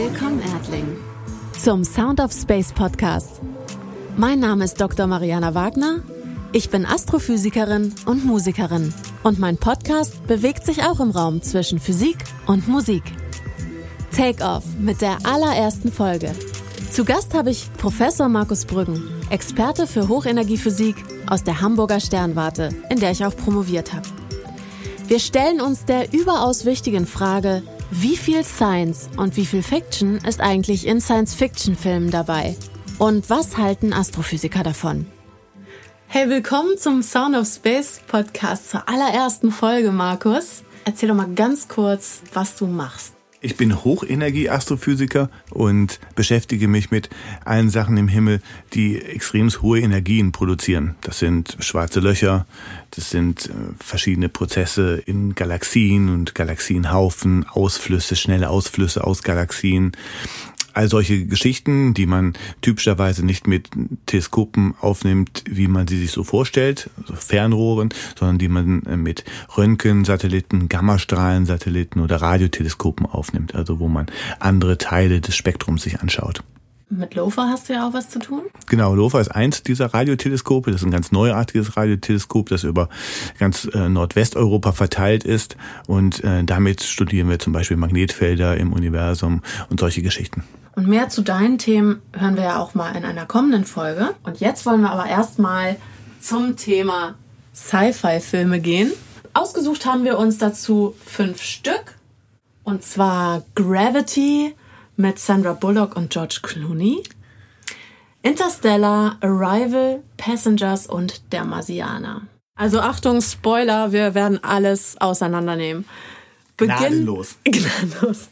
Willkommen, Erdling, zum Sound of Space Podcast. Mein Name ist Dr. Mariana Wagner. Ich bin Astrophysikerin und Musikerin. Und mein Podcast bewegt sich auch im Raum zwischen Physik und Musik. Take Off mit der allerersten Folge. Zu Gast habe ich Professor Markus Brüggen, Experte für Hochenergiephysik aus der Hamburger Sternwarte, in der ich auch promoviert habe. Wir stellen uns der überaus wichtigen Frage, wie viel Science und wie viel Fiction ist eigentlich in Science-Fiction-Filmen dabei? Und was halten Astrophysiker davon? Hey, willkommen zum Sound of Space Podcast zur allerersten Folge, Markus. Erzähl doch mal ganz kurz, was du machst. Ich bin Hochenergie-Astrophysiker und beschäftige mich mit allen Sachen im Himmel, die extrem hohe Energien produzieren. Das sind schwarze Löcher, das sind äh, verschiedene Prozesse in Galaxien und Galaxienhaufen, Ausflüsse, schnelle Ausflüsse aus Galaxien all solche Geschichten, die man typischerweise nicht mit Teleskopen aufnimmt, wie man sie sich so vorstellt, also Fernrohren, sondern die man äh, mit Röntgensatelliten, Gammastrahlensatelliten oder Radioteleskopen aufnimmt, also wo man andere Teile des Spektrums sich anschaut. Mit LOFA hast du ja auch was zu tun? Genau, LOFA ist eins dieser Radioteleskope. Das ist ein ganz neuartiges Radioteleskop, das über ganz äh, Nordwesteuropa verteilt ist. Und äh, damit studieren wir zum Beispiel Magnetfelder im Universum und solche Geschichten. Und mehr zu deinen Themen hören wir ja auch mal in einer kommenden Folge. Und jetzt wollen wir aber erstmal zum Thema Sci-Fi-Filme gehen. Ausgesucht haben wir uns dazu fünf Stück. Und zwar Gravity mit Sandra Bullock und George Clooney. Interstellar, Arrival, Passengers und Der Marsianer. Also Achtung, Spoiler, wir werden alles auseinandernehmen. Beginn, Gnadenlos. Gnadenlos.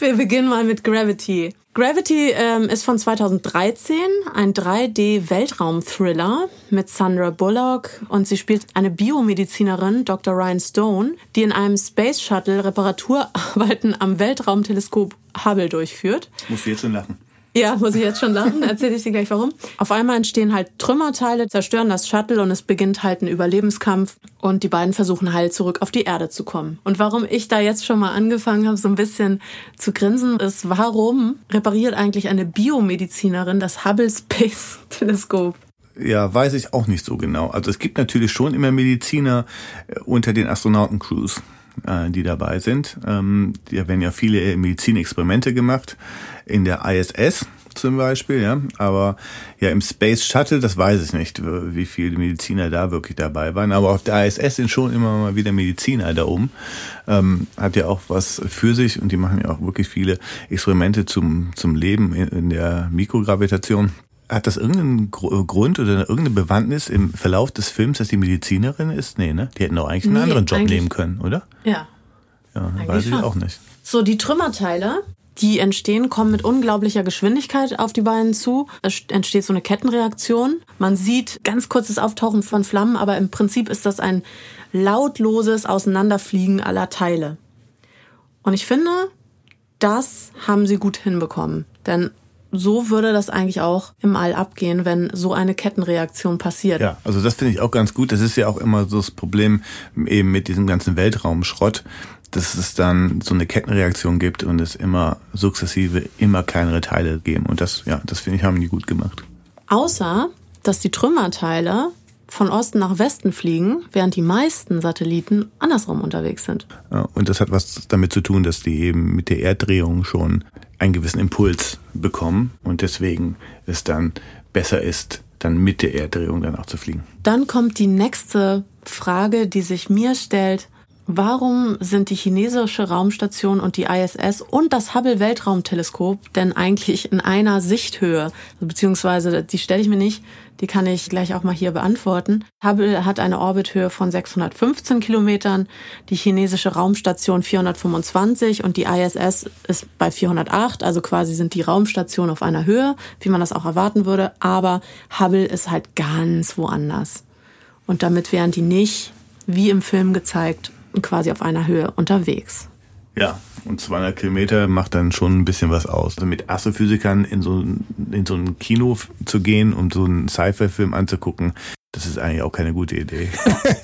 Wir beginnen mal mit Gravity. Gravity ähm, ist von 2013, ein 3D-Weltraum-Thriller mit Sandra Bullock und sie spielt eine Biomedizinerin, Dr. Ryan Stone, die in einem Space Shuttle Reparaturarbeiten am Weltraumteleskop Hubble durchführt. Muss jetzt schon lachen. Ja, muss ich jetzt schon lachen. Erzähle ich dir gleich warum. Auf einmal entstehen halt Trümmerteile, zerstören das Shuttle und es beginnt halt ein Überlebenskampf und die beiden versuchen halt zurück auf die Erde zu kommen. Und warum ich da jetzt schon mal angefangen habe, so ein bisschen zu grinsen, ist, warum repariert eigentlich eine Biomedizinerin das Hubble Space Teleskop? Ja, weiß ich auch nicht so genau. Also es gibt natürlich schon immer Mediziner äh, unter den Astronautencrews äh, die dabei sind. Ähm, da werden ja viele Medizinexperimente gemacht in der ISS zum Beispiel, ja. Aber ja, im Space Shuttle, das weiß ich nicht, wie viele Mediziner da wirklich dabei waren. Aber auf der ISS sind schon immer mal wieder Mediziner da oben. Ähm, hat ja auch was für sich und die machen ja auch wirklich viele Experimente zum, zum Leben in, in der Mikrogravitation. Hat das irgendeinen Grund oder irgendeine Bewandtnis im Verlauf des Films, dass die Medizinerin ist? Nee, ne? Die hätten doch eigentlich einen nee, anderen Job nehmen können, oder? Ja. Ja, eigentlich weiß ich schon. auch nicht. So, die Trümmerteile, die entstehen, kommen mit unglaublicher Geschwindigkeit auf die beiden zu. Es entsteht so eine Kettenreaktion. Man sieht ganz kurzes Auftauchen von Flammen, aber im Prinzip ist das ein lautloses Auseinanderfliegen aller Teile. Und ich finde, das haben sie gut hinbekommen. Denn so würde das eigentlich auch im All abgehen, wenn so eine Kettenreaktion passiert. Ja, also das finde ich auch ganz gut. Das ist ja auch immer so das Problem eben mit diesem ganzen Weltraumschrott, dass es dann so eine Kettenreaktion gibt und es immer sukzessive immer kleinere Teile geben. Und das, ja, das finde ich, haben die gut gemacht. Außer, dass die Trümmerteile von Osten nach Westen fliegen, während die meisten Satelliten andersrum unterwegs sind. Und das hat was damit zu tun, dass die eben mit der Erddrehung schon einen gewissen Impuls bekommen und deswegen es dann besser ist, dann mit der Erddrehung danach zu fliegen. Dann kommt die nächste Frage, die sich mir stellt. Warum sind die chinesische Raumstation und die ISS und das Hubble Weltraumteleskop denn eigentlich in einer Sichthöhe? Beziehungsweise, die stelle ich mir nicht die kann ich gleich auch mal hier beantworten. Hubble hat eine Orbithöhe von 615 Kilometern, die chinesische Raumstation 425 und die ISS ist bei 408. Also quasi sind die Raumstationen auf einer Höhe, wie man das auch erwarten würde. Aber Hubble ist halt ganz woanders. Und damit wären die nicht, wie im Film gezeigt, quasi auf einer Höhe unterwegs. Ja, und 200 Kilometer macht dann schon ein bisschen was aus. Also mit Astrophysikern in so, in so ein Kino zu gehen, um so einen Sci-Fi-Film anzugucken, Das ist eigentlich auch keine gute Idee.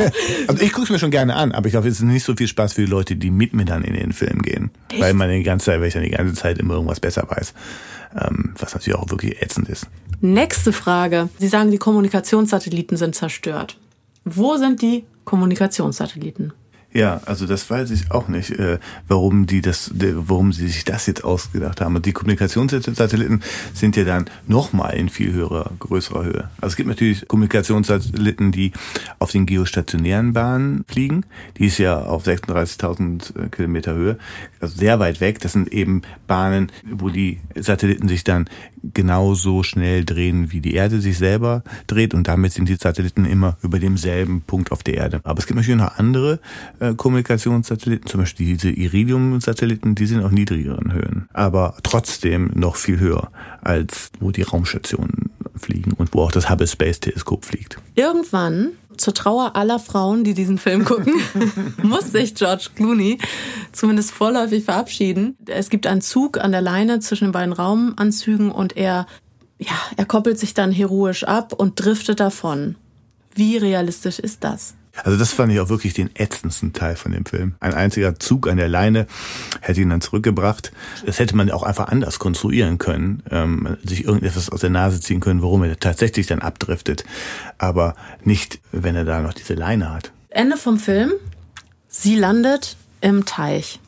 also ich gucke es mir schon gerne an, aber ich glaube, es ist nicht so viel Spaß für die Leute, die mit mir dann in den Film gehen. Echt? Weil man die ganze Zeit, weil ich dann die ganze Zeit immer irgendwas besser weiß. Ähm, was natürlich auch wirklich ätzend ist. Nächste Frage. Sie sagen, die Kommunikationssatelliten sind zerstört. Wo sind die Kommunikationssatelliten? Ja, also das weiß ich auch nicht, äh, warum die das, warum sie sich das jetzt ausgedacht haben. Und die Kommunikationssatelliten sind ja dann nochmal in viel höherer, größerer Höhe. Also es gibt natürlich Kommunikationssatelliten, die auf den geostationären Bahnen fliegen. Die ist ja auf 36.000 äh, Kilometer Höhe, also sehr weit weg. Das sind eben Bahnen, wo die Satelliten sich dann genauso schnell drehen, wie die Erde sich selber dreht. Und damit sind die Satelliten immer über demselben Punkt auf der Erde. Aber es gibt natürlich noch andere Kommunikationssatelliten, zum Beispiel diese Iridium-Satelliten, die sind auf niedrigeren Höhen, aber trotzdem noch viel höher als wo die Raumstationen fliegen und wo auch das Hubble Space Teleskop fliegt. Irgendwann zur Trauer aller Frauen, die diesen Film gucken, muss sich George Clooney zumindest vorläufig verabschieden. Es gibt einen Zug an der Leine zwischen den beiden Raumanzügen und er, ja, er koppelt sich dann heroisch ab und driftet davon. Wie realistisch ist das? Also das fand ich auch wirklich den ätzendsten Teil von dem Film. Ein einziger Zug an der Leine hätte ihn dann zurückgebracht. Das hätte man auch einfach anders konstruieren können, ähm, sich irgendetwas aus der Nase ziehen können, warum er tatsächlich dann abdriftet. Aber nicht, wenn er da noch diese Leine hat. Ende vom Film. Sie landet im Teich,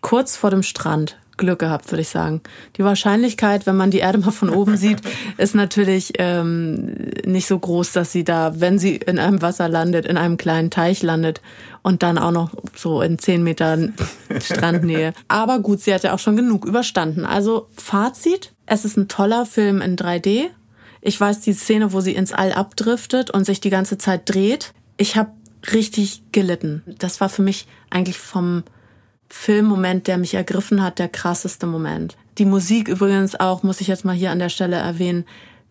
kurz vor dem Strand. Glück gehabt, würde ich sagen. Die Wahrscheinlichkeit, wenn man die Erde mal von oben sieht, ist natürlich ähm, nicht so groß, dass sie da, wenn sie in einem Wasser landet, in einem kleinen Teich landet und dann auch noch so in zehn Metern Strandnähe. Aber gut, sie hat ja auch schon genug überstanden. Also Fazit, es ist ein toller Film in 3D. Ich weiß die Szene, wo sie ins All abdriftet und sich die ganze Zeit dreht. Ich habe richtig gelitten. Das war für mich eigentlich vom Filmmoment, der mich ergriffen hat, der krasseste Moment. Die Musik übrigens auch, muss ich jetzt mal hier an der Stelle erwähnen,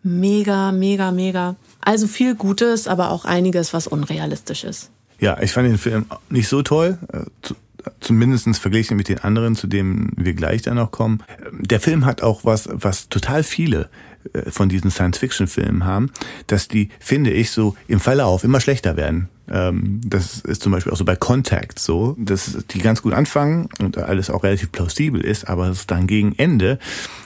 mega, mega, mega. Also viel Gutes, aber auch einiges, was unrealistisch ist. Ja, ich fand den Film nicht so toll. Äh, zumindest verglichen mit den anderen, zu denen wir gleich dann noch kommen. Der Film hat auch was, was total viele äh, von diesen Science-Fiction-Filmen haben, dass die, finde ich, so im Verlauf immer schlechter werden. Ähm, das ist zum Beispiel auch so bei Contact so, dass die ganz gut anfangen und alles auch relativ plausibel ist, aber es dann gegen Ende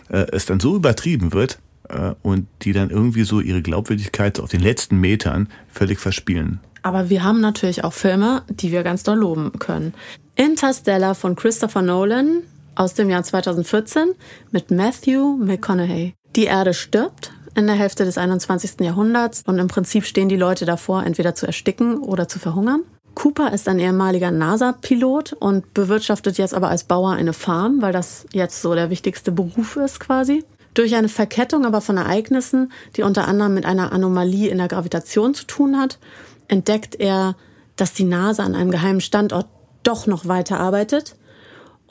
äh, es dann so übertrieben wird äh, und die dann irgendwie so ihre Glaubwürdigkeit auf den letzten Metern völlig verspielen. Aber wir haben natürlich auch Filme, die wir ganz doll loben können. Interstellar von Christopher Nolan aus dem Jahr 2014 mit Matthew McConaughey. Die Erde stirbt in der Hälfte des 21. Jahrhunderts und im Prinzip stehen die Leute davor, entweder zu ersticken oder zu verhungern. Cooper ist ein ehemaliger NASA-Pilot und bewirtschaftet jetzt aber als Bauer eine Farm, weil das jetzt so der wichtigste Beruf ist quasi. Durch eine Verkettung aber von Ereignissen, die unter anderem mit einer Anomalie in der Gravitation zu tun hat, entdeckt er, dass die NASA an einem geheimen Standort doch noch weiter arbeitet.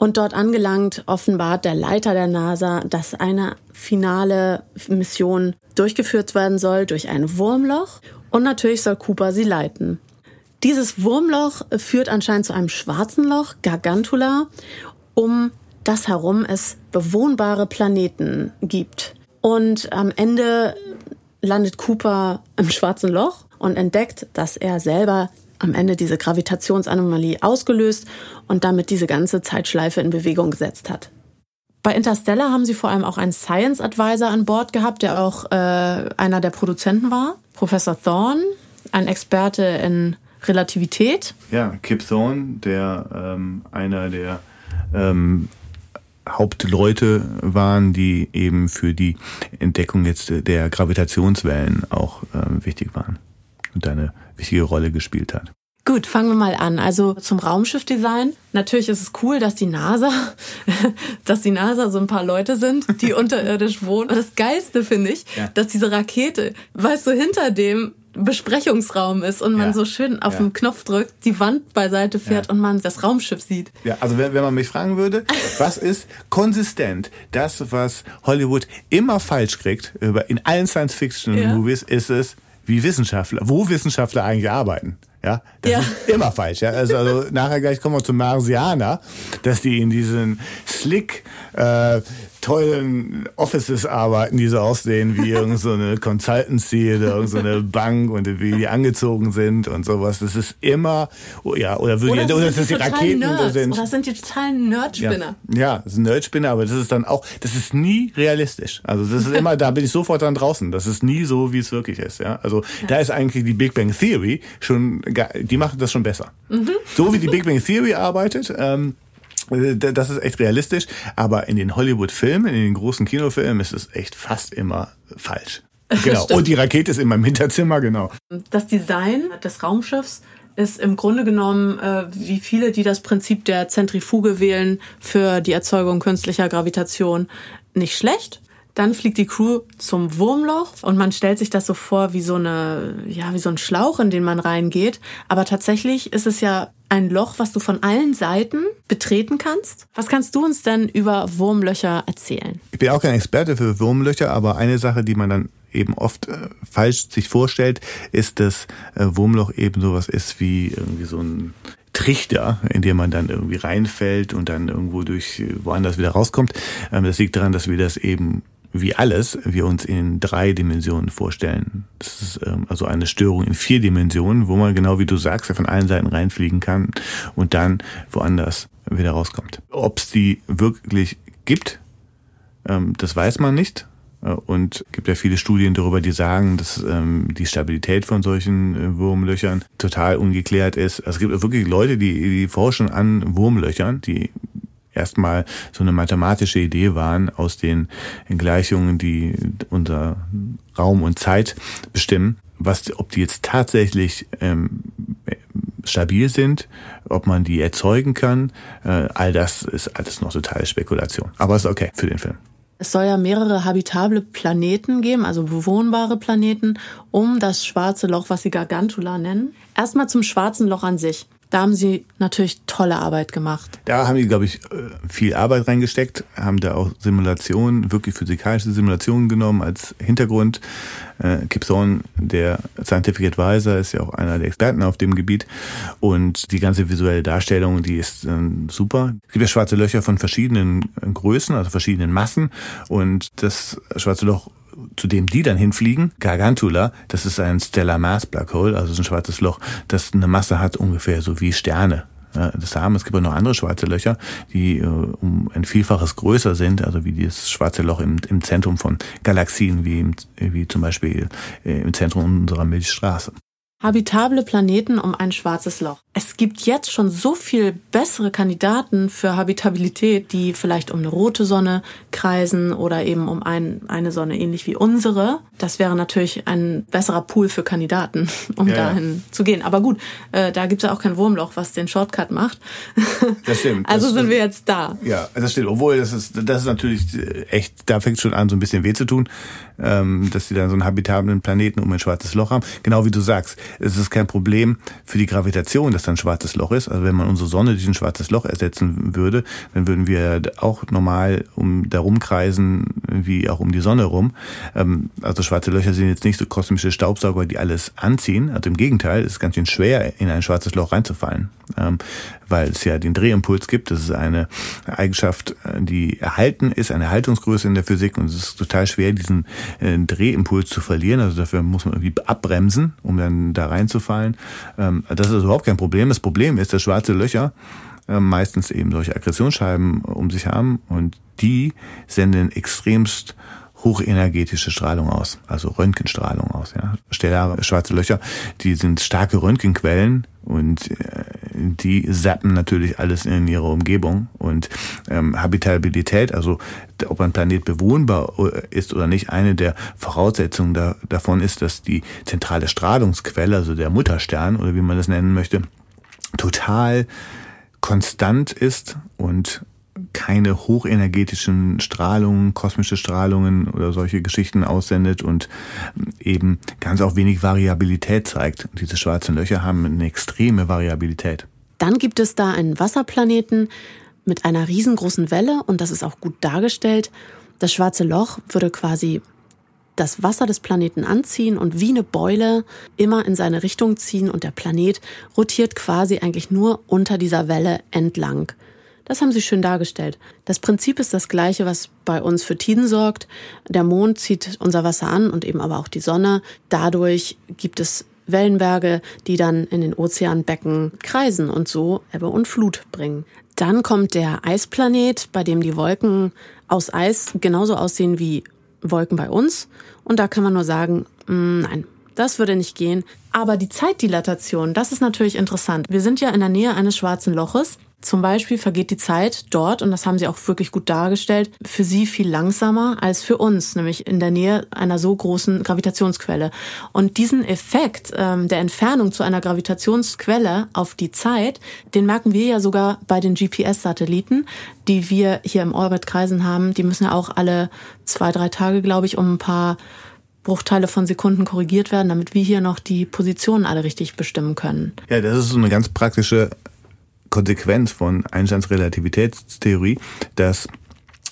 Und dort angelangt offenbart der Leiter der NASA, dass eine finale Mission durchgeführt werden soll durch ein Wurmloch. Und natürlich soll Cooper sie leiten. Dieses Wurmloch führt anscheinend zu einem schwarzen Loch, Gargantula, um das herum es bewohnbare Planeten gibt. Und am Ende landet Cooper im schwarzen Loch und entdeckt, dass er selber am Ende diese Gravitationsanomalie ausgelöst und damit diese ganze Zeitschleife in Bewegung gesetzt hat. Bei Interstellar haben sie vor allem auch einen Science Advisor an Bord gehabt, der auch äh, einer der Produzenten war, Professor Thorne, ein Experte in Relativität. Ja, Kip Thorne, der ähm, einer der ähm, Hauptleute waren, die eben für die Entdeckung jetzt der Gravitationswellen auch ähm, wichtig waren und eine wichtige Rolle gespielt hat. Gut, fangen wir mal an. Also zum Raumschiffdesign. Natürlich ist es cool, dass die NASA, dass die NASA so ein paar Leute sind, die unterirdisch wohnen. Und das Geilste finde ich, ja. dass diese Rakete, weißt du, hinter dem Besprechungsraum ist und man ja. so schön auf ja. den Knopf drückt, die Wand beiseite fährt ja. und man das Raumschiff sieht. Ja, also wenn, wenn man mich fragen würde, was ist konsistent? Das, was Hollywood immer falsch kriegt, in allen Science-Fiction-Movies, ist es, wie Wissenschaftler, wo Wissenschaftler eigentlich arbeiten. Ja, das ja. ist immer falsch. Ja? Also, also nachher gleich kommen wir zum Marsianer, dass die in diesen slick äh, tollen Offices arbeiten, die so aussehen wie irgendeine so eine Consultancy oder irgendeine so Bank und wie die angezogen sind und sowas. Das ist immer, oh ja, oder, würde oder, oder das, das die Raketen Nerds, sind. Oder sind die totalen Nerdspinner. Ja, ja, das sind Nerdspinner, aber das ist dann auch, das ist nie realistisch. Also das ist immer, da bin ich sofort dann draußen. Das ist nie so, wie es wirklich ist. Ja, also ja. da ist eigentlich die Big Bang Theory schon, die machen das schon besser. Mhm. So wie die Big Bang Theory arbeitet. Ähm, äh, das ist echt realistisch, aber in den Hollywood-Filmen, in den großen Kinofilmen ist es echt fast immer falsch. Genau. Und die Rakete ist in meinem Hinterzimmer, genau. Das Design des Raumschiffs ist im Grunde genommen, äh, wie viele, die das Prinzip der Zentrifuge wählen für die Erzeugung künstlicher Gravitation, nicht schlecht. Dann fliegt die Crew zum Wurmloch und man stellt sich das so vor wie so eine, ja, wie so ein Schlauch, in den man reingeht. Aber tatsächlich ist es ja ein Loch, was du von allen Seiten betreten kannst. Was kannst du uns denn über Wurmlöcher erzählen? Ich bin auch kein Experte für Wurmlöcher, aber eine Sache, die man dann eben oft äh, falsch sich vorstellt, ist, dass äh, Wurmloch eben sowas ist wie irgendwie so ein Trichter, in dem man dann irgendwie reinfällt und dann irgendwo durch woanders wieder rauskommt. Ähm, das liegt daran, dass wir das eben wie alles wir uns in drei Dimensionen vorstellen. Das ist ähm, also eine Störung in vier Dimensionen, wo man genau wie du sagst, ja von allen Seiten reinfliegen kann und dann woanders wieder rauskommt. Ob es die wirklich gibt, ähm, das weiß man nicht. Äh, und gibt ja viele Studien darüber, die sagen, dass ähm, die Stabilität von solchen äh, Wurmlöchern total ungeklärt ist. Also es gibt wirklich Leute, die, die forschen an Wurmlöchern, die erstmal so eine mathematische Idee waren aus den Gleichungen, die unser Raum und Zeit bestimmen, was, ob die jetzt tatsächlich ähm, stabil sind, ob man die erzeugen kann, äh, all das ist alles noch totale Spekulation. Aber ist okay für den Film. Es soll ja mehrere habitable Planeten geben, also bewohnbare Planeten, um das schwarze Loch, was sie Gargantula nennen. Erstmal zum schwarzen Loch an sich. Da haben Sie natürlich tolle Arbeit gemacht. Da haben die, glaube ich, äh, viel Arbeit reingesteckt, haben da auch Simulationen, wirklich physikalische Simulationen genommen als Hintergrund. Äh, Kip Thorne, der Scientific Advisor, ist ja auch einer der Experten auf dem Gebiet. Und die ganze visuelle Darstellung, die ist ähm, super. Es gibt ja schwarze Löcher von verschiedenen Größen, also verschiedenen Massen. Und das schwarze Loch zu dem die dann hinfliegen, Gargantula, das ist ein Stellar Mass Black Hole, also so ein schwarzes Loch, das eine Masse hat ungefähr so wie Sterne. Das haben. Es gibt auch noch andere schwarze Löcher, die äh, um ein Vielfaches größer sind, also wie das schwarze Loch im, im Zentrum von Galaxien, wie, im, wie zum Beispiel äh, im Zentrum unserer Milchstraße. Habitable Planeten um ein schwarzes Loch. Es gibt jetzt schon so viel bessere Kandidaten für Habitabilität, die vielleicht um eine rote Sonne kreisen oder eben um ein, eine Sonne ähnlich wie unsere. Das wäre natürlich ein besserer Pool für Kandidaten, um ja, dahin ja. zu gehen. Aber gut, äh, da gibt es ja auch kein Wurmloch, was den Shortcut macht. Das stimmt. also das sind wir jetzt da. Ja, das stimmt. Obwohl, das ist, das ist natürlich echt, da fängt es schon an, so ein bisschen weh zu tun, ähm, dass sie dann so einen habitablen Planeten um ein schwarzes Loch haben. Genau wie du sagst es ist kein Problem für die Gravitation, dass da ein schwarzes Loch ist. Also wenn man unsere Sonne durch ein schwarzes Loch ersetzen würde, dann würden wir auch normal um darum kreisen wie auch um die Sonne rum. Ähm, also schwarze Löcher sind jetzt nicht so kosmische Staubsauger, die alles anziehen. Also im Gegenteil, es ist ganz schön schwer, in ein schwarzes Loch reinzufallen, ähm, weil es ja den Drehimpuls gibt. Das ist eine Eigenschaft, äh, die erhalten ist, eine Haltungsgröße in der Physik und es ist total schwer, diesen äh, Drehimpuls zu verlieren. Also dafür muss man irgendwie abbremsen, um dann da reinzufallen. Ähm, das ist überhaupt kein Problem. Das Problem ist, dass schwarze Löcher äh, meistens eben solche Aggressionsscheiben um sich haben und die senden extremst hochenergetische Strahlung aus, also Röntgenstrahlung aus. Ja. Stellare schwarze Löcher, die sind starke Röntgenquellen und äh, die zappen natürlich alles in ihrer Umgebung. Und ähm, Habitabilität, also ob ein Planet bewohnbar äh, ist oder nicht, eine der Voraussetzungen da, davon ist, dass die zentrale Strahlungsquelle, also der Mutterstern oder wie man das nennen möchte, total konstant ist und keine hochenergetischen Strahlungen, kosmische Strahlungen oder solche Geschichten aussendet und eben ganz auch wenig Variabilität zeigt. Und diese schwarzen Löcher haben eine extreme Variabilität. Dann gibt es da einen Wasserplaneten mit einer riesengroßen Welle und das ist auch gut dargestellt. Das schwarze Loch würde quasi das Wasser des Planeten anziehen und wie eine Beule immer in seine Richtung ziehen und der Planet rotiert quasi eigentlich nur unter dieser Welle entlang. Das haben sie schön dargestellt. Das Prinzip ist das gleiche, was bei uns für Tiden sorgt. Der Mond zieht unser Wasser an und eben aber auch die Sonne. Dadurch gibt es Wellenberge, die dann in den Ozeanbecken kreisen und so Ebbe und Flut bringen. Dann kommt der Eisplanet, bei dem die Wolken aus Eis genauso aussehen wie Wolken bei uns. Und da kann man nur sagen, mm, nein, das würde nicht gehen. Aber die Zeitdilatation, das ist natürlich interessant. Wir sind ja in der Nähe eines schwarzen Loches. Zum Beispiel vergeht die Zeit dort, und das haben sie auch wirklich gut dargestellt, für sie viel langsamer als für uns, nämlich in der Nähe einer so großen Gravitationsquelle. Und diesen Effekt ähm, der Entfernung zu einer Gravitationsquelle auf die Zeit, den merken wir ja sogar bei den GPS-Satelliten, die wir hier im Orbit kreisen haben. Die müssen ja auch alle zwei, drei Tage, glaube ich, um ein paar Bruchteile von Sekunden korrigiert werden, damit wir hier noch die Positionen alle richtig bestimmen können. Ja, das ist so eine ganz praktische Konsequenz von Einsteins Relativitätstheorie, dass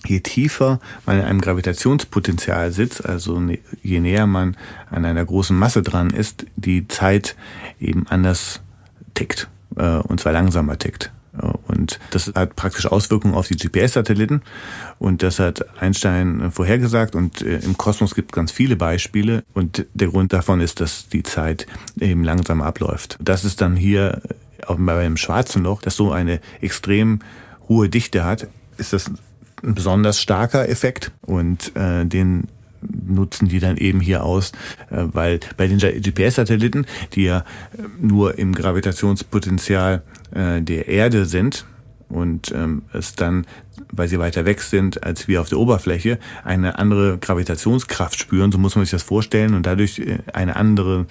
je tiefer man in einem Gravitationspotenzial sitzt, also ne, je näher man an einer großen Masse dran ist, die Zeit eben anders tickt, äh, und zwar langsamer tickt. Und das hat praktisch Auswirkungen auf die GPS-Satelliten. Und das hat Einstein vorhergesagt. Und äh, im Kosmos gibt es ganz viele Beispiele. Und der Grund davon ist, dass die Zeit eben langsam abläuft. Das ist dann hier auch beim schwarzen Loch, das so eine extrem hohe Dichte hat, ist das ein besonders starker Effekt. Und äh, den nutzen die dann eben hier aus, äh, weil bei den GPS-Satelliten, die ja nur im Gravitationspotenzial äh, der Erde sind und ähm, es dann, weil sie weiter weg sind als wir auf der Oberfläche, eine andere Gravitationskraft spüren, so muss man sich das vorstellen, und dadurch äh, eine andere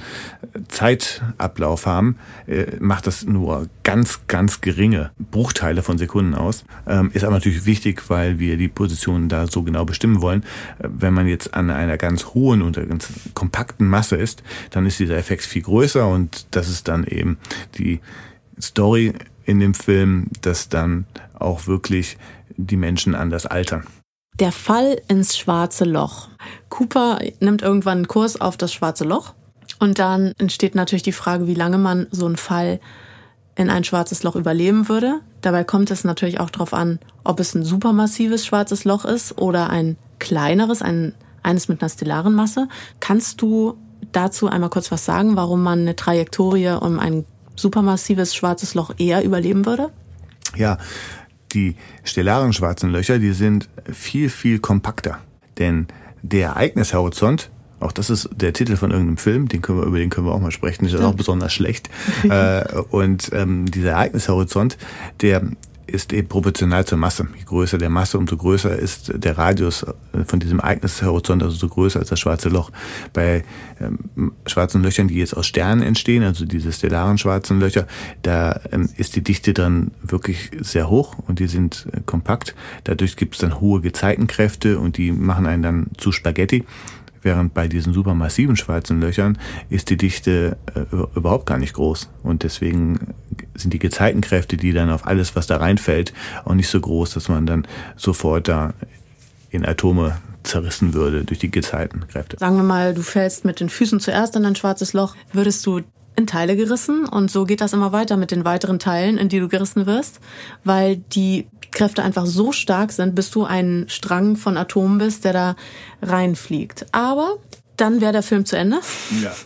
Zeitablauf haben, äh, macht das nur ganz, ganz geringe Bruchteile von Sekunden aus. Ähm, ist aber natürlich wichtig, weil wir die Positionen da so genau bestimmen wollen. Äh, wenn man jetzt an einer ganz hohen und ganz kompakten Masse ist, dann ist dieser Effekt viel größer und das ist dann eben die Story in dem Film, dass dann auch wirklich die Menschen anders altern. Der Fall ins schwarze Loch. Cooper nimmt irgendwann einen Kurs auf das schwarze Loch und dann entsteht natürlich die Frage, wie lange man so einen Fall in ein schwarzes Loch überleben würde. Dabei kommt es natürlich auch darauf an, ob es ein supermassives schwarzes Loch ist oder ein kleineres, ein, eines mit einer stellaren Masse. Kannst du dazu einmal kurz was sagen, warum man eine Trajektorie um ein supermassives schwarzes Loch eher überleben würde? Ja, die stellaren schwarzen Löcher, die sind viel, viel kompakter. Denn der Ereignishorizont, auch das ist der Titel von irgendeinem Film, den können wir, über den können wir auch mal sprechen, das ist auch besonders schlecht. äh, und ähm, dieser Ereignishorizont, der ist eben proportional zur Masse. Je größer der Masse, umso größer ist der Radius äh, von diesem Ereignishorizont, also so größer als das schwarze Loch. Bei ähm, schwarzen Löchern, die jetzt aus Sternen entstehen, also diese stellaren schwarzen Löcher, da ähm, ist die Dichte dann wirklich sehr hoch und die sind äh, kompakt. Dadurch gibt es dann hohe Gezeitenkräfte und die machen einen dann zu Spaghetti. Während bei diesen supermassiven schwarzen Löchern ist die Dichte äh, überhaupt gar nicht groß. Und deswegen sind die Gezeitenkräfte, die dann auf alles, was da reinfällt, auch nicht so groß, dass man dann sofort da in Atome zerrissen würde durch die Gezeitenkräfte. Sagen wir mal, du fällst mit den Füßen zuerst in ein schwarzes Loch. Würdest du in Teile gerissen und so geht das immer weiter mit den weiteren Teilen, in die du gerissen wirst, weil die Kräfte einfach so stark sind, bis du ein Strang von Atomen bist, der da reinfliegt. Aber dann wäre der Film zu Ende. Ja.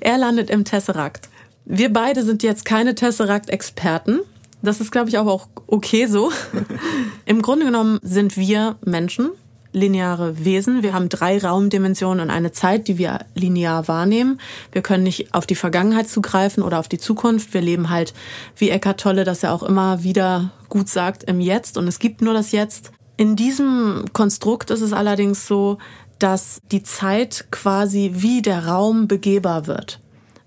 Er landet im Tesseract. Wir beide sind jetzt keine Tesseract-Experten. Das ist, glaube ich, auch okay so. Im Grunde genommen sind wir Menschen lineare Wesen. Wir haben drei Raumdimensionen und eine Zeit, die wir linear wahrnehmen. Wir können nicht auf die Vergangenheit zugreifen oder auf die Zukunft. Wir leben halt, wie Eckhart Tolle das ja auch immer wieder gut sagt, im Jetzt und es gibt nur das Jetzt. In diesem Konstrukt ist es allerdings so, dass die Zeit quasi wie der Raum begehbar wird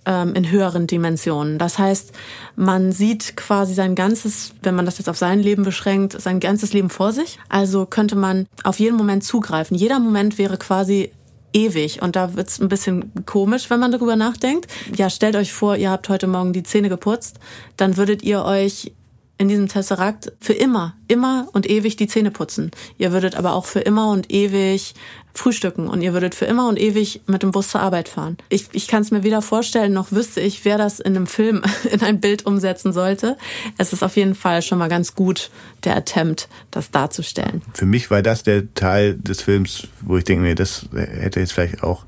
ähm, in höheren Dimensionen. Das heißt, man sieht quasi sein ganzes, wenn man das jetzt auf sein Leben beschränkt, sein ganzes Leben vor sich. Also könnte man auf jeden Moment zugreifen. Jeder Moment wäre quasi ewig und da wird's ein bisschen komisch, wenn man darüber nachdenkt. Ja, stellt euch vor, ihr habt heute Morgen die Zähne geputzt, dann würdet ihr euch in diesem Tesserakt für immer, immer und ewig die Zähne putzen. Ihr würdet aber auch für immer und ewig frühstücken und ihr würdet für immer und ewig mit dem Bus zur Arbeit fahren. Ich, ich kann es mir weder vorstellen, noch wüsste ich, wer das in einem Film in ein Bild umsetzen sollte. Es ist auf jeden Fall schon mal ganz gut, der Attempt, das darzustellen. Für mich war das der Teil des Films, wo ich denke, nee, das hätte jetzt vielleicht auch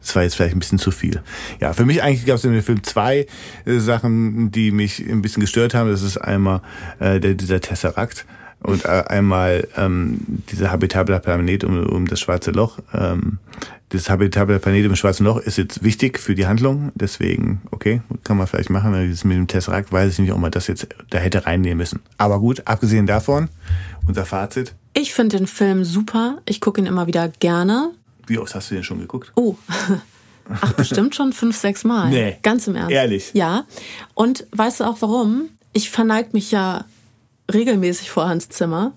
das war jetzt vielleicht ein bisschen zu viel. Ja, für mich eigentlich gab es in dem Film zwei äh, Sachen, die mich ein bisschen gestört haben. Das ist einmal äh, der, dieser Tesserakt und äh, einmal ähm, dieser habitable Planet um, um das schwarze Loch. Ähm, das habitable Planet im schwarzen Loch ist jetzt wichtig für die Handlung, deswegen, okay, kann man vielleicht machen. Dieses mit dem Tesseract weiß ich nicht, ob man das jetzt da hätte reinnehmen müssen. Aber gut, abgesehen davon, unser Fazit. Ich finde den Film super. Ich gucke ihn immer wieder gerne. Wie oft hast du den schon geguckt? Oh. Ach, bestimmt schon fünf, sechs Mal. Nee. Ganz im Ernst. Ehrlich? Ja. Und weißt du auch warum? Ich verneig mich ja regelmäßig vor Hans Zimmer.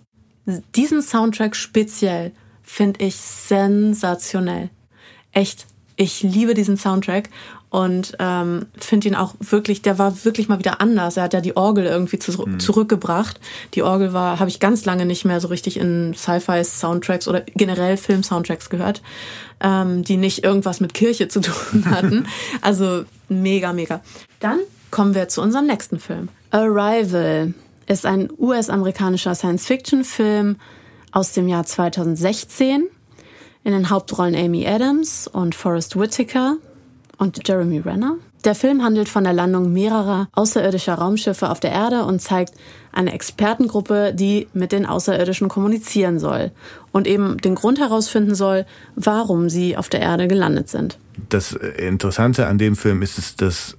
Diesen Soundtrack speziell finde ich sensationell. Echt. Ich liebe diesen Soundtrack und ähm, finde ihn auch wirklich, der war wirklich mal wieder anders. Er hat ja die Orgel irgendwie zu, mhm. zurückgebracht. Die Orgel war, habe ich ganz lange nicht mehr so richtig in Sci-Fi-Soundtracks oder generell Film-Soundtracks gehört, ähm, die nicht irgendwas mit Kirche zu tun hatten. also mega, mega. Dann kommen wir zu unserem nächsten Film. Arrival ist ein US-amerikanischer Science-Fiction-Film aus dem Jahr 2016. In den Hauptrollen Amy Adams und Forrest Whitaker und Jeremy Renner. Der Film handelt von der Landung mehrerer außerirdischer Raumschiffe auf der Erde und zeigt eine Expertengruppe, die mit den Außerirdischen kommunizieren soll und eben den Grund herausfinden soll, warum sie auf der Erde gelandet sind. Das Interessante an dem Film ist es, dass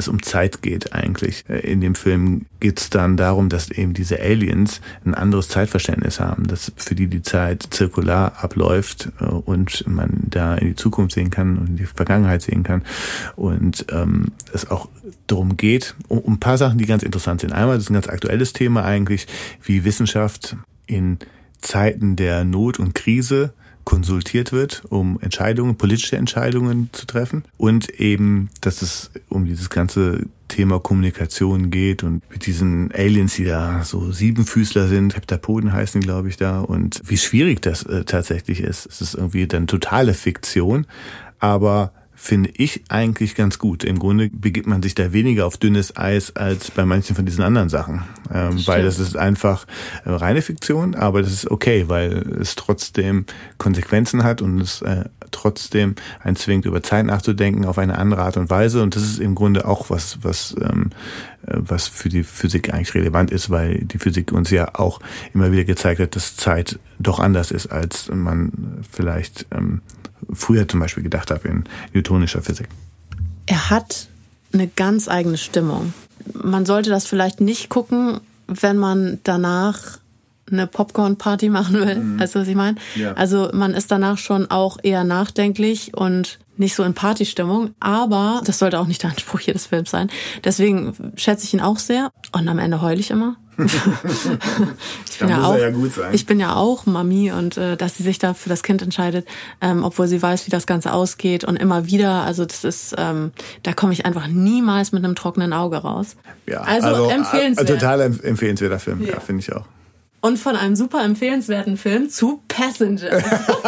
es um Zeit geht eigentlich. Äh, in dem Film geht es dann darum, dass eben diese Aliens ein anderes Zeitverständnis haben, dass für die die Zeit zirkular abläuft äh, und man da in die Zukunft sehen kann und in die Vergangenheit sehen kann und ähm, es auch darum geht, um, um ein paar Sachen, die ganz interessant sind. Einmal, das ist ein ganz aktuelles Thema eigentlich, wie Wissenschaft in Zeiten der Not und Krise konsultiert wird, um Entscheidungen, politische Entscheidungen zu treffen. Und eben, dass es um dieses ganze Thema Kommunikation geht und mit diesen Aliens, die da so Siebenfüßler sind, Heptapoden heißen, glaube ich, da, und wie schwierig das äh, tatsächlich ist. Es ist irgendwie dann totale Fiktion, aber finde ich eigentlich ganz gut. Im Grunde begibt man sich da weniger auf dünnes Eis als bei manchen von diesen anderen Sachen. Ähm, das weil das ist einfach äh, reine Fiktion, aber das ist okay, weil es trotzdem Konsequenzen hat und es äh, trotzdem einen zwingt, über Zeit nachzudenken auf eine andere Art und Weise. Und das ist im Grunde auch was, was, ähm, äh, was für die Physik eigentlich relevant ist, weil die Physik uns ja auch immer wieder gezeigt hat, dass Zeit doch anders ist, als man vielleicht ähm, früher zum Beispiel gedacht habe in newtonischer Physik. Er hat eine ganz eigene Stimmung. Man sollte das vielleicht nicht gucken, wenn man danach eine Popcorn-Party machen will. Mhm. Weißt du, was ich meine? Ja. Also man ist danach schon auch eher nachdenklich und nicht so in Partystimmung, aber das sollte auch nicht der Anspruch jedes Films sein. Deswegen schätze ich ihn auch sehr und am Ende heule ich immer. Ich, bin ja auch, ja ich bin ja auch Mami und äh, dass sie sich da für das Kind entscheidet, ähm, obwohl sie weiß, wie das Ganze ausgeht und immer wieder, also das ist, ähm, da komme ich einfach niemals mit einem trockenen Auge raus. Ja, also, also äh, empfehlenswert. Total empfehlenswerter Film, ja, ja finde ich auch und von einem super empfehlenswerten Film zu Passengers.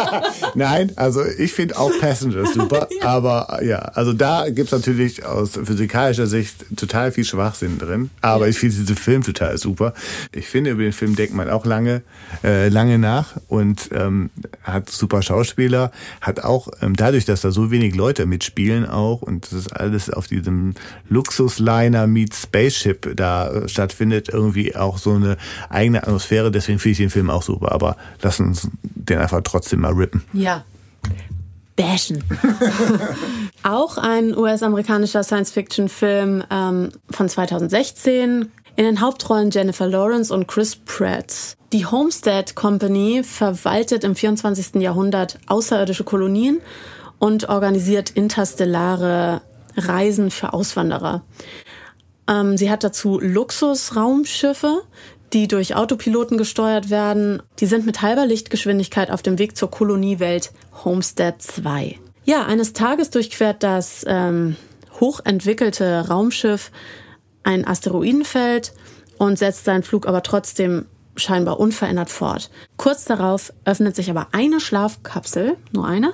Nein, also ich finde auch Passengers super, ja. aber ja, also da gibt's natürlich aus physikalischer Sicht total viel Schwachsinn drin, aber ja. ich finde diesen Film total super. Ich finde, über den Film denkt man auch lange, äh, lange nach und ähm, hat super Schauspieler, hat auch ähm, dadurch, dass da so wenig Leute mitspielen auch und das ist alles auf diesem Luxusliner meets Spaceship da äh, stattfindet, irgendwie auch so eine eigene Atmosphäre. Deswegen finde ich den Film auch super. Aber lass uns den einfach trotzdem mal rippen. Ja. Bashen. auch ein US-amerikanischer Science-Fiction-Film ähm, von 2016. In den Hauptrollen Jennifer Lawrence und Chris Pratt. Die Homestead Company verwaltet im 24. Jahrhundert außerirdische Kolonien und organisiert interstellare Reisen für Auswanderer. Ähm, sie hat dazu Luxusraumschiffe, die durch Autopiloten gesteuert werden. Die sind mit halber Lichtgeschwindigkeit auf dem Weg zur Koloniewelt Homestead 2. Ja, eines Tages durchquert das ähm, hochentwickelte Raumschiff ein Asteroidenfeld und setzt seinen Flug aber trotzdem scheinbar unverändert fort. Kurz darauf öffnet sich aber eine Schlafkapsel, nur eine,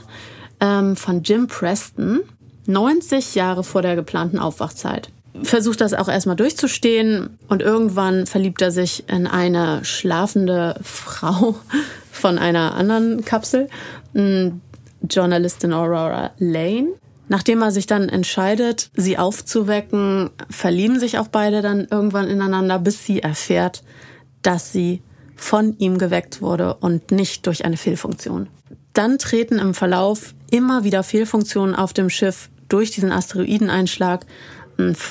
ähm, von Jim Preston, 90 Jahre vor der geplanten Aufwachzeit. Versucht das auch erstmal durchzustehen und irgendwann verliebt er sich in eine schlafende Frau von einer anderen Kapsel, Journalistin Aurora Lane. Nachdem er sich dann entscheidet, sie aufzuwecken, verlieben sich auch beide dann irgendwann ineinander, bis sie erfährt, dass sie von ihm geweckt wurde und nicht durch eine Fehlfunktion. Dann treten im Verlauf immer wieder Fehlfunktionen auf dem Schiff durch diesen Asteroideneinschlag,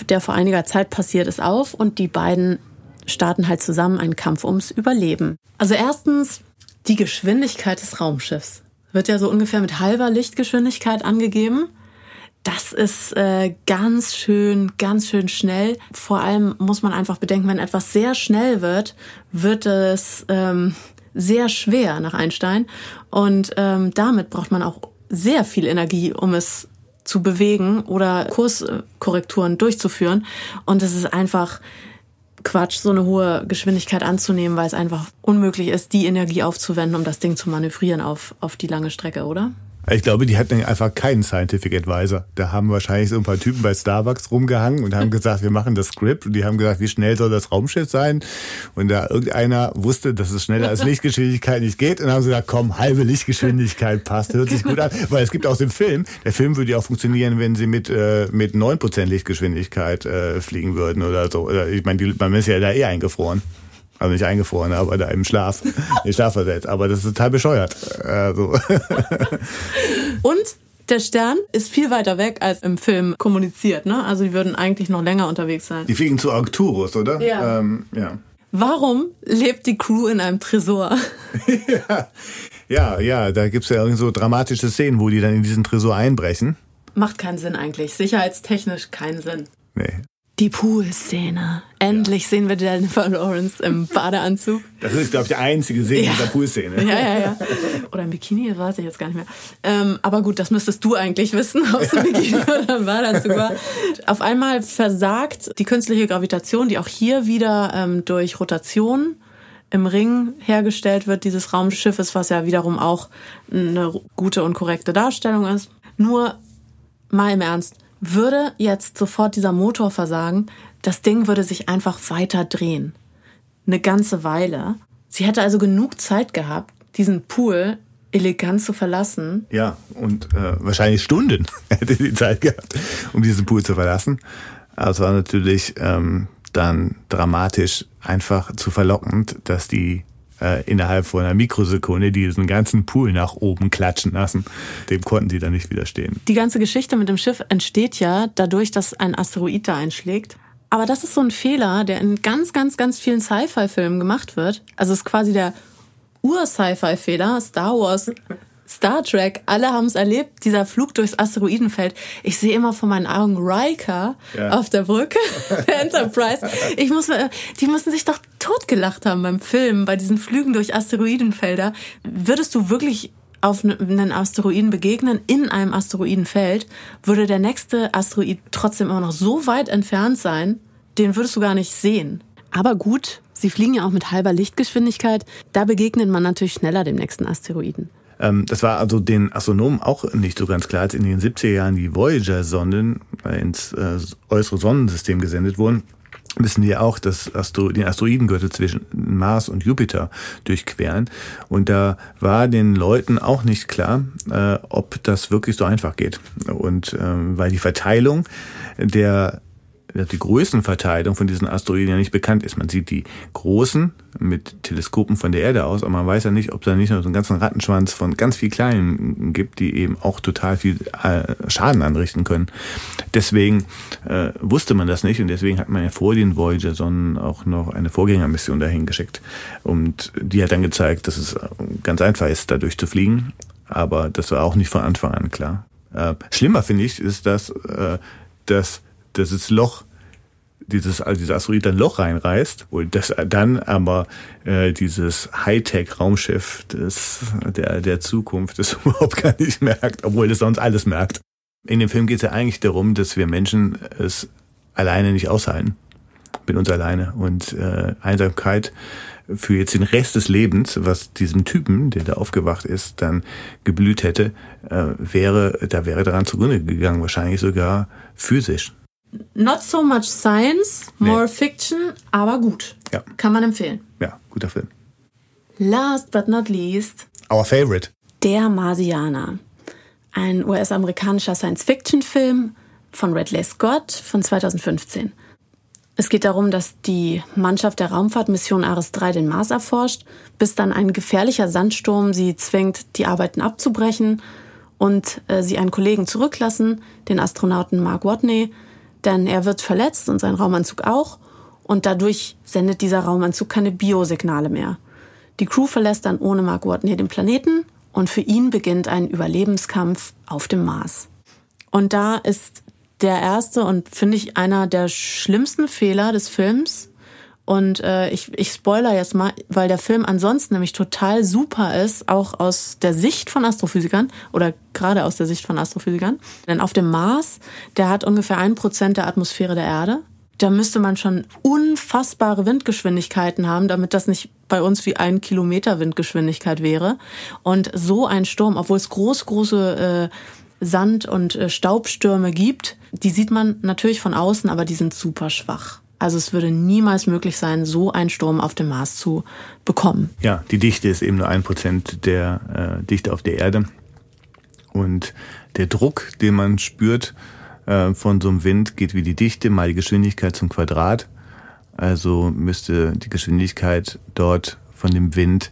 der vor einiger Zeit passiert ist, auf und die beiden starten halt zusammen einen Kampf ums Überleben. Also erstens die Geschwindigkeit des Raumschiffs wird ja so ungefähr mit halber Lichtgeschwindigkeit angegeben. Das ist äh, ganz schön, ganz schön schnell. Vor allem muss man einfach bedenken, wenn etwas sehr schnell wird, wird es ähm, sehr schwer nach Einstein. Und ähm, damit braucht man auch sehr viel Energie, um es zu bewegen oder Kurskorrekturen durchzuführen. Und es ist einfach Quatsch, so eine hohe Geschwindigkeit anzunehmen, weil es einfach unmöglich ist, die Energie aufzuwenden, um das Ding zu manövrieren auf, auf die lange Strecke, oder? Ich glaube, die hatten einfach keinen Scientific Advisor. Da haben wahrscheinlich so ein paar Typen bei Starbucks rumgehangen und haben gesagt, wir machen das Script. Und die haben gesagt, wie schnell soll das Raumschiff sein? Und da irgendeiner wusste, dass es schneller als Lichtgeschwindigkeit nicht geht. Und haben sie gesagt, komm, halbe Lichtgeschwindigkeit passt. Hört sich gut an. Weil es gibt auch den Film. Der Film würde ja auch funktionieren, wenn sie mit, äh, mit neun Prozent Lichtgeschwindigkeit äh, fliegen würden oder so. Ich meine, man ist ja da eh eingefroren. Also nicht eingefroren, aber da im Schlaf, im Schlaf versetzt. Aber das ist total bescheuert. Also. Und der Stern ist viel weiter weg als im Film kommuniziert, ne? Also die würden eigentlich noch länger unterwegs sein. Die fliegen zu Arcturus, oder? Ja. Ähm, ja. Warum lebt die Crew in einem Tresor? ja. ja, ja, da gibt's ja so dramatische Szenen, wo die dann in diesen Tresor einbrechen. Macht keinen Sinn eigentlich. Sicherheitstechnisch keinen Sinn. Nee. Die Poolszene. Endlich ja. sehen wir Jennifer Lawrence im Badeanzug. Das ist, glaube ich, die einzige Szene ja. dieser Poolszene. Ja, ja, ja. Oder im Bikini, das weiß ich jetzt gar nicht mehr. Ähm, aber gut, das müsstest du eigentlich wissen, ob es im Bikini oder im Badeanzug war. Auf einmal versagt die künstliche Gravitation, die auch hier wieder ähm, durch Rotation im Ring hergestellt wird, dieses Raumschiffes, was ja wiederum auch eine gute und korrekte Darstellung ist. Nur mal im Ernst würde jetzt sofort dieser Motor versagen, das Ding würde sich einfach weiter drehen. Eine ganze Weile. Sie hätte also genug Zeit gehabt, diesen Pool elegant zu verlassen. Ja, und äh, wahrscheinlich Stunden hätte sie Zeit gehabt, um diesen Pool zu verlassen. Also war natürlich ähm, dann dramatisch einfach zu verlockend, dass die äh, innerhalb von einer Mikrosekunde diesen ganzen Pool nach oben klatschen lassen. Dem konnten die dann nicht widerstehen. Die ganze Geschichte mit dem Schiff entsteht ja dadurch, dass ein Asteroid da einschlägt. Aber das ist so ein Fehler, der in ganz, ganz, ganz vielen Sci-Fi-Filmen gemacht wird. Also es ist quasi der Ur-Sci-Fi-Fehler. Star Wars Star Trek, alle haben es erlebt, dieser Flug durchs Asteroidenfeld. Ich sehe immer vor meinen Augen Riker ja. auf der Brücke der Enterprise. Ich muss die müssen sich doch totgelacht haben beim Film, bei diesen Flügen durch Asteroidenfelder. Würdest du wirklich auf einen Asteroiden begegnen, in einem Asteroidenfeld, würde der nächste Asteroid trotzdem immer noch so weit entfernt sein, den würdest du gar nicht sehen. Aber gut, sie fliegen ja auch mit halber Lichtgeschwindigkeit, da begegnet man natürlich schneller dem nächsten Asteroiden. Ähm, das war also den Astronomen auch nicht so ganz klar, als in den 70er Jahren die Voyager-Sonden äh, ins äh, äußere Sonnensystem gesendet wurden wissen wir auch, dass Astro den Asteroidengürtel zwischen Mars und Jupiter durchqueren. Und da war den Leuten auch nicht klar, äh, ob das wirklich so einfach geht. Und ähm, weil die Verteilung der die Größenverteilung von diesen Asteroiden ja nicht bekannt ist. Man sieht die großen mit Teleskopen von der Erde aus, aber man weiß ja nicht, ob da nicht noch so einen ganzen Rattenschwanz von ganz viel kleinen gibt, die eben auch total viel äh, Schaden anrichten können. Deswegen äh, wusste man das nicht und deswegen hat man ja vor den Voyager-Sonnen auch noch eine Vorgängermission dahin geschickt. Und die hat dann gezeigt, dass es ganz einfach ist, da durchzufliegen. Aber das war auch nicht von Anfang an klar. Äh, schlimmer finde ich, ist, dass, äh, dass das Loch dieses, also dieser Asteroid ein Loch reinreißt, und das dann aber äh, dieses Hightech-Raumschiff des, der, der Zukunft das überhaupt gar nicht merkt, obwohl es sonst alles merkt. In dem Film geht es ja eigentlich darum, dass wir Menschen es alleine nicht aushalten. bin uns alleine. Und äh, Einsamkeit für jetzt den Rest des Lebens, was diesem Typen, der da aufgewacht ist, dann geblüht hätte, äh, wäre, da wäre daran zugrunde gegangen, wahrscheinlich sogar physisch. Not so much science, more nee. fiction, aber gut. Ja. Kann man empfehlen. Ja, guter Film. Last but not least. Our favorite. Der Marsianer. Ein US-amerikanischer Science-Fiction-Film von Ridley Scott von 2015. Es geht darum, dass die Mannschaft der Raumfahrtmission Ares 3 den Mars erforscht, bis dann ein gefährlicher Sandsturm sie zwingt, die Arbeiten abzubrechen und äh, sie einen Kollegen zurücklassen, den Astronauten Mark Watney, denn er wird verletzt und sein Raumanzug auch und dadurch sendet dieser Raumanzug keine Biosignale mehr. Die Crew verlässt dann ohne Mark Watney den Planeten und für ihn beginnt ein Überlebenskampf auf dem Mars. Und da ist der erste und finde ich einer der schlimmsten Fehler des Films. Und äh, ich, ich spoiler jetzt mal, weil der Film ansonsten nämlich total super ist, auch aus der Sicht von Astrophysikern oder gerade aus der Sicht von Astrophysikern. Denn auf dem Mars, der hat ungefähr ein Prozent der Atmosphäre der Erde. Da müsste man schon unfassbare Windgeschwindigkeiten haben, damit das nicht bei uns wie ein Kilometer Windgeschwindigkeit wäre. Und so ein Sturm, obwohl es groß, große äh, Sand- und äh, Staubstürme gibt, die sieht man natürlich von außen, aber die sind super schwach. Also es würde niemals möglich sein, so einen Sturm auf dem Mars zu bekommen. Ja, die Dichte ist eben nur ein Prozent der äh, Dichte auf der Erde. Und der Druck, den man spürt äh, von so einem Wind, geht wie die Dichte mal die Geschwindigkeit zum Quadrat. Also müsste die Geschwindigkeit dort von dem Wind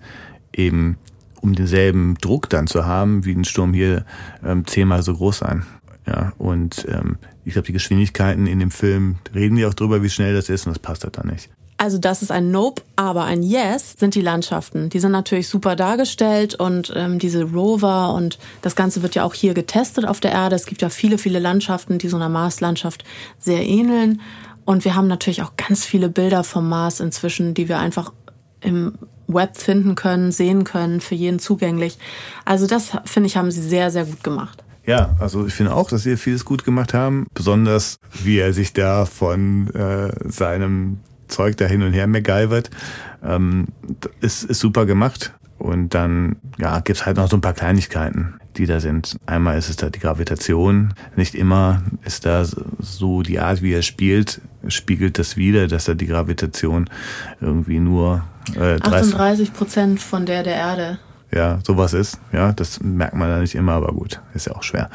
eben um denselben Druck dann zu haben, wie ein Sturm hier ähm, zehnmal so groß sein. Ja, und ähm, ich glaube, die Geschwindigkeiten in dem Film reden die auch drüber, wie schnell das ist, und das passt halt dann nicht. Also das ist ein Nope, aber ein Yes sind die Landschaften. Die sind natürlich super dargestellt und ähm, diese Rover und das Ganze wird ja auch hier getestet auf der Erde. Es gibt ja viele, viele Landschaften, die so einer Marslandschaft sehr ähneln. Und wir haben natürlich auch ganz viele Bilder vom Mars inzwischen, die wir einfach im Web finden können, sehen können, für jeden zugänglich. Also das, finde ich, haben sie sehr, sehr gut gemacht. Ja, also ich finde auch, dass sie vieles gut gemacht haben. Besonders, wie er sich da von äh, seinem Zeug da hin und her MacGyvert. Ähm, ist, ist super gemacht. Und dann ja, gibt's halt noch so ein paar Kleinigkeiten, die da sind. Einmal ist es da die Gravitation. Nicht immer ist da so die Art, wie er spielt, spiegelt das wieder, dass er die Gravitation irgendwie nur äh, 38 Prozent von der der Erde. Ja, sowas ist. Ja, das merkt man da nicht immer, aber gut, ist ja auch schwer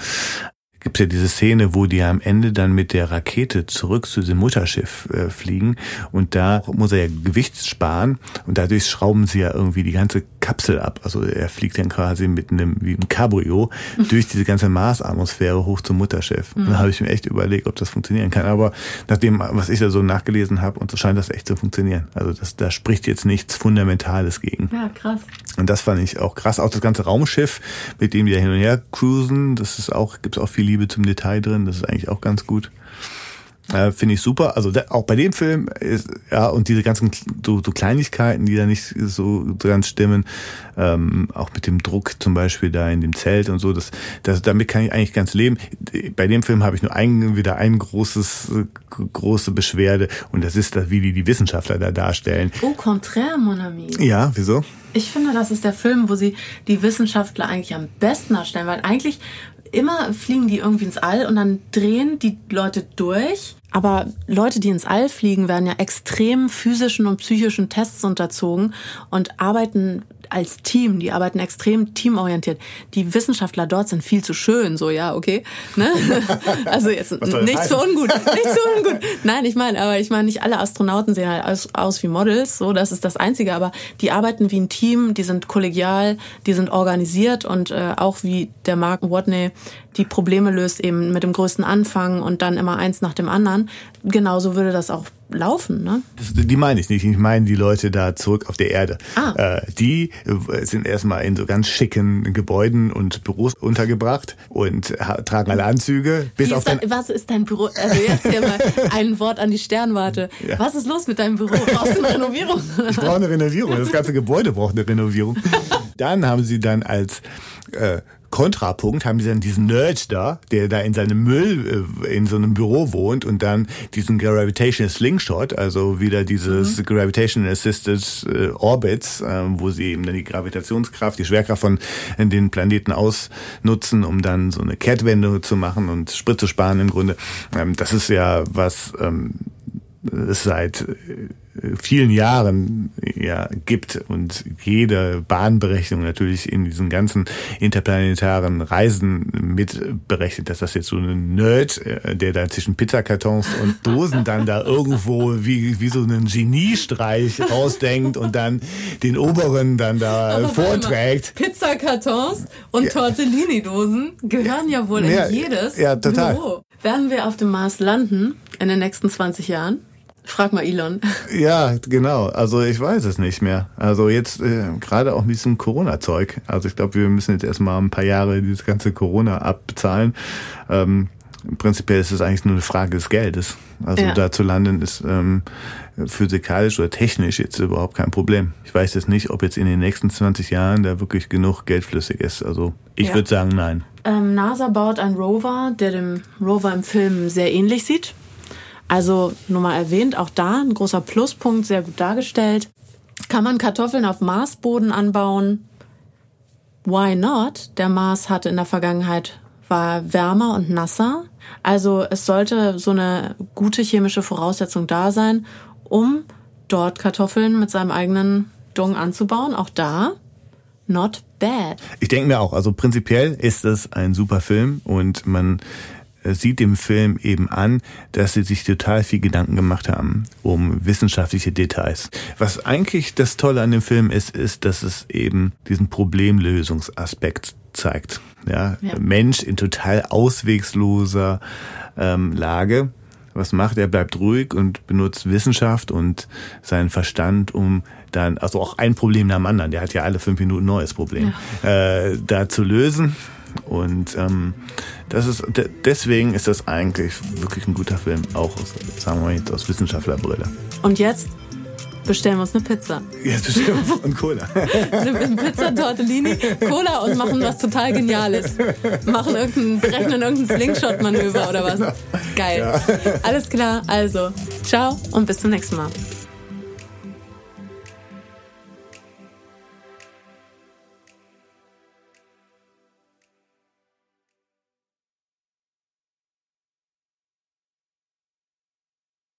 gibt ja diese Szene, wo die am Ende dann mit der Rakete zurück zu dem Mutterschiff äh, fliegen und da muss er ja Gewicht sparen und dadurch schrauben sie ja irgendwie die ganze Kapsel ab. Also er fliegt dann quasi mit einem wie ein Cabrio durch diese ganze Marsatmosphäre hoch zum Mutterschiff. Mhm. Und da habe ich mir echt überlegt, ob das funktionieren kann. Aber nachdem, was ich da so nachgelesen habe, und so scheint das echt zu funktionieren. Also das, da spricht jetzt nichts Fundamentales gegen. Ja, krass. Und das fand ich auch krass. Auch das ganze Raumschiff, mit dem die da hin und her cruisen, das ist auch, gibt es auch viele Liebe zum Detail drin. Das ist eigentlich auch ganz gut. Äh, Finde ich super. Also da, auch bei dem Film ist, ja, und diese ganzen so, so Kleinigkeiten, die da nicht so ganz stimmen, ähm, auch mit dem Druck zum Beispiel da in dem Zelt und so, das, das damit kann ich eigentlich ganz leben. Bei dem Film habe ich nur ein, wieder ein großes, große Beschwerde und das ist, wie die die Wissenschaftler da darstellen. Au contraire, mon ami. Ja, wieso? Ich finde, das ist der Film, wo sie die Wissenschaftler eigentlich am besten darstellen, weil eigentlich immer fliegen die irgendwie ins All und dann drehen die Leute durch. Aber Leute, die ins All fliegen, werden ja extrem physischen und psychischen Tests unterzogen und arbeiten als Team, die arbeiten extrem teamorientiert. Die Wissenschaftler dort sind viel zu schön, so ja, okay. Ne? Also jetzt nicht so ungut, nicht so ungut. Nein, ich meine, aber ich meine, nicht alle Astronauten sehen halt aus, aus wie Models, so das ist das Einzige. Aber die arbeiten wie ein Team, die sind kollegial, die sind organisiert und äh, auch wie der Mark Watney die Probleme löst eben mit dem größten Anfang und dann immer eins nach dem anderen. Genauso würde das auch laufen, ne? Das, die meine ich nicht. Ich meine die Leute da zurück auf der Erde. Ah. Äh, die äh, sind erstmal in so ganz schicken Gebäuden und Büros untergebracht und tragen alle Anzüge. Bis auf da, was ist dein Büro? Also jetzt hier mal ein Wort an die Sternwarte. Ja. Was ist los mit deinem Büro? Brauchst du eine Renovierung? Ich brauche eine Renovierung. Das ganze Gebäude braucht eine Renovierung. Dann haben sie dann als äh, Kontrapunkt haben sie dann diesen Nerd da, der da in seinem Müll äh, in so einem Büro wohnt und dann diesen Gravitational Slingshot, also wieder dieses mhm. Gravitation Assisted äh, Orbits, äh, wo sie eben dann die Gravitationskraft, die Schwerkraft von den Planeten ausnutzen, um dann so eine Kehrtwende zu machen und Sprit zu sparen im Grunde. Ähm, das ist ja was ähm, es seit vielen Jahren ja gibt und jede Bahnberechnung natürlich in diesen ganzen interplanetaren Reisen mitberechnet, dass das jetzt so ein Nerd, äh, der da zwischen Pizzakartons und Dosen dann da irgendwo wie, wie so einen Geniestreich ausdenkt und dann den oberen dann da Aber vorträgt. Pizzakartons und ja. Tortellini-Dosen gehören ja wohl in jedes ja, total. Büro. Werden wir auf dem Mars landen in den nächsten 20 Jahren? Frag mal Elon. Ja, genau. Also ich weiß es nicht mehr. Also jetzt äh, gerade auch mit diesem Corona-Zeug. Also ich glaube, wir müssen jetzt erstmal ein paar Jahre dieses ganze Corona abbezahlen. Ähm, prinzipiell ist es eigentlich nur eine Frage des Geldes. Also ja. da zu landen ist ähm, physikalisch oder technisch jetzt überhaupt kein Problem. Ich weiß jetzt nicht, ob jetzt in den nächsten 20 Jahren da wirklich genug Geld flüssig ist. Also ich ja. würde sagen, nein. Ähm, NASA baut einen Rover, der dem Rover im Film sehr ähnlich sieht. Also nur mal erwähnt, auch da ein großer Pluspunkt, sehr gut dargestellt. Kann man Kartoffeln auf Marsboden anbauen? Why not? Der Mars hatte in der Vergangenheit war wärmer und nasser. Also es sollte so eine gute chemische Voraussetzung da sein, um dort Kartoffeln mit seinem eigenen Dung anzubauen. Auch da not bad. Ich denke mir auch, also prinzipiell ist es ein super Film und man sieht dem Film eben an, dass sie sich total viel Gedanken gemacht haben um wissenschaftliche Details. Was eigentlich das Tolle an dem Film ist, ist, dass es eben diesen Problemlösungsaspekt zeigt. Ja, ja. Mensch in total auswegsloser ähm, Lage. Was macht er? Bleibt ruhig und benutzt Wissenschaft und seinen Verstand, um dann, also auch ein Problem nach dem anderen, der hat ja alle fünf Minuten ein neues Problem, ja. äh, da zu lösen. Und ähm, das ist deswegen ist das eigentlich wirklich ein guter Film, auch aus, sagen wir jetzt aus Wissenschaftlerbrille. Und jetzt bestellen wir uns eine Pizza. Jetzt bestellen wir uns und Cola. eine Pizza Tortellini, Cola und machen was total Geniales. Machen irgendein, berechnen irgendein Slingshot-Manöver oder was. Geil. Ja. Alles klar, also ciao und bis zum nächsten Mal.